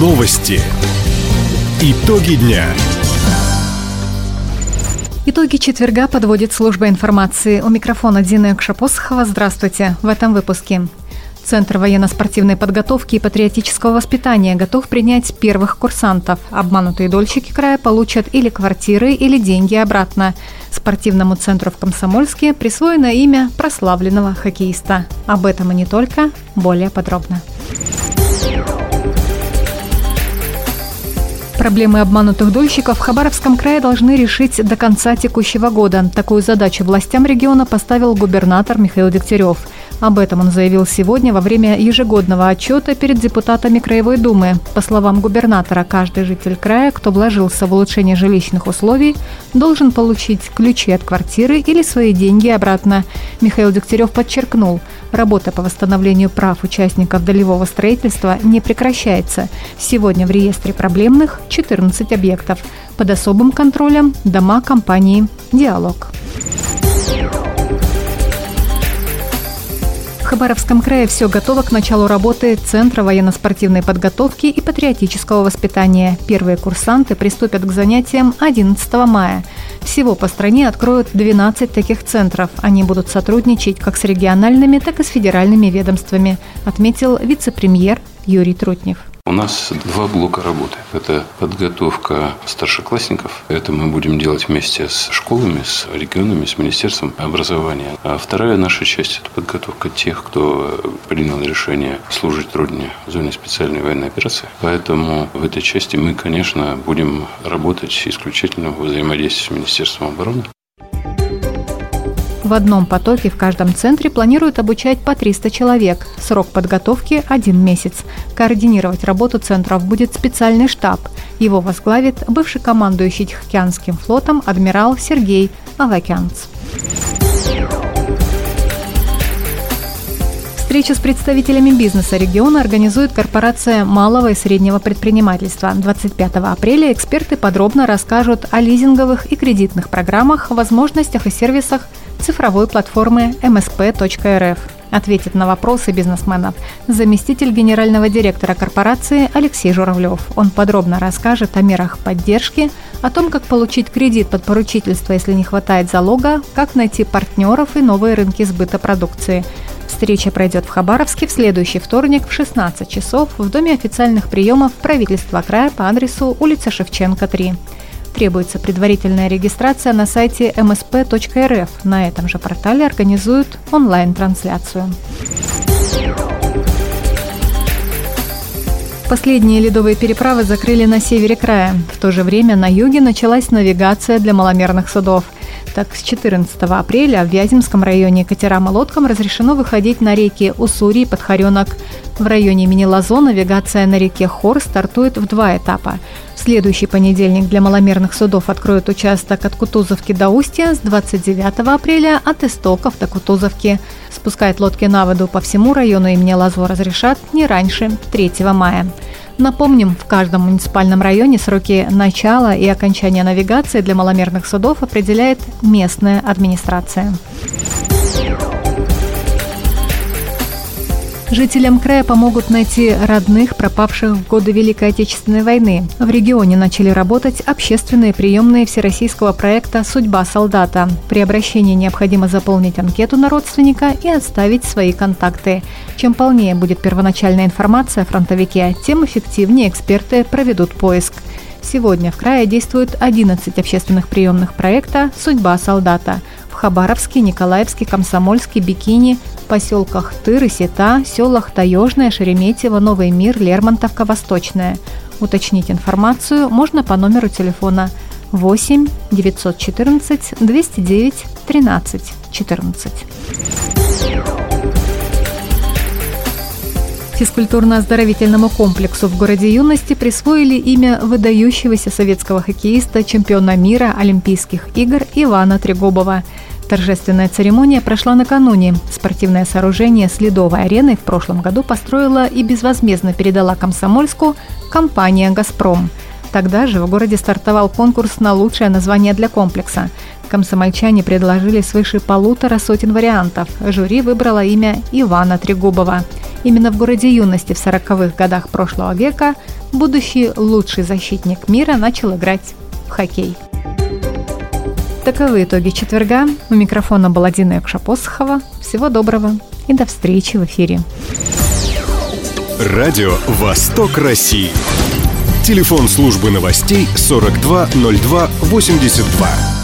Новости. Итоги дня. Итоги четверга подводит служба информации. У микрофона Дина Экшапосхова. Здравствуйте. В этом выпуске. Центр военно-спортивной подготовки и патриотического воспитания готов принять первых курсантов. Обманутые дольщики края получат или квартиры, или деньги обратно. Спортивному центру в Комсомольске присвоено имя прославленного хоккеиста. Об этом и не только, более подробно. Проблемы обманутых дольщиков в Хабаровском крае должны решить до конца текущего года. Такую задачу властям региона поставил губернатор Михаил Дегтярев – об этом он заявил сегодня во время ежегодного отчета перед депутатами Краевой Думы. По словам губернатора, каждый житель края, кто вложился в улучшение жилищных условий, должен получить ключи от квартиры или свои деньги обратно. Михаил Дегтярев подчеркнул, работа по восстановлению прав участников долевого строительства не прекращается. Сегодня в реестре проблемных 14 объектов. Под особым контролем дома компании «Диалог». Хабаровском крае все готово к началу работы Центра военно-спортивной подготовки и патриотического воспитания. Первые курсанты приступят к занятиям 11 мая. Всего по стране откроют 12 таких центров. Они будут сотрудничать как с региональными, так и с федеральными ведомствами, отметил вице-премьер Юрий Трутнев. У нас два блока работы. Это подготовка старшеклассников. Это мы будем делать вместе с школами, с регионами, с Министерством образования. А вторая наша часть – это подготовка тех, кто принял решение служить Родине в зоне специальной военной операции. Поэтому в этой части мы, конечно, будем работать исключительно в взаимодействии с Министерством обороны. В одном потоке в каждом центре планируют обучать по 300 человек. Срок подготовки – один месяц. Координировать работу центров будет специальный штаб. Его возглавит бывший командующий Тихоокеанским флотом адмирал Сергей Авакянц. Встречу с представителями бизнеса региона организует корпорация малого и среднего предпринимательства. 25 апреля эксперты подробно расскажут о лизинговых и кредитных программах, возможностях и сервисах цифровой платформы msp.rf. Ответит на вопросы бизнесменов заместитель генерального директора корпорации Алексей Журавлев. Он подробно расскажет о мерах поддержки, о том, как получить кредит под поручительство, если не хватает залога, как найти партнеров и новые рынки сбыта продукции. Встреча пройдет в Хабаровске в следующий вторник в 16 часов в Доме официальных приемов правительства края по адресу улица Шевченко, 3 требуется предварительная регистрация на сайте msp.rf. На этом же портале организуют онлайн-трансляцию. Последние ледовые переправы закрыли на севере края. В то же время на юге началась навигация для маломерных судов. Так, с 14 апреля в Вяземском районе катерам и лодкам разрешено выходить на реки Уссури и Подхаренок. В районе имени Лазо навигация на реке Хор стартует в два этапа. В следующий понедельник для маломерных судов откроют участок от Кутузовки до Устья с 29 апреля, от Истоков до Кутузовки. Спускать лодки на воду по всему району имени Лазо разрешат не раньше 3 мая. Напомним, в каждом муниципальном районе сроки начала и окончания навигации для маломерных судов определяет местная администрация. Жителям края помогут найти родных, пропавших в годы Великой Отечественной войны. В регионе начали работать общественные приемные всероссийского проекта «Судьба солдата». При обращении необходимо заполнить анкету на родственника и оставить свои контакты. Чем полнее будет первоначальная информация о фронтовике, тем эффективнее эксперты проведут поиск. Сегодня в крае действует 11 общественных приемных проекта «Судьба солдата». В Хабаровске, Николаевске, Комсомольске, Бикини, поселках Тыр и Сета, селах Таежное, Шереметьево, Новый мир, Лермонтовка, Восточная. Уточнить информацию можно по номеру телефона 8 914 209 13 14. Физкультурно-оздоровительному комплексу в городе Юности присвоили имя выдающегося советского хоккеиста, чемпиона мира Олимпийских игр Ивана Трегобова – Торжественная церемония прошла накануне. Спортивное сооружение с ледовой ареной в прошлом году построила и безвозмездно передала Комсомольску компания «Газпром». Тогда же в городе стартовал конкурс на лучшее название для комплекса. Комсомольчане предложили свыше полутора сотен вариантов. Жюри выбрало имя Ивана Трегубова. Именно в городе юности в 40-х годах прошлого века будущий лучший защитник мира начал играть в хоккей. Таковы итоги четверга. У микрофона была Дина Якшапосхова. Всего доброго и до встречи в эфире. Радио «Восток России». Телефон службы новостей 420282.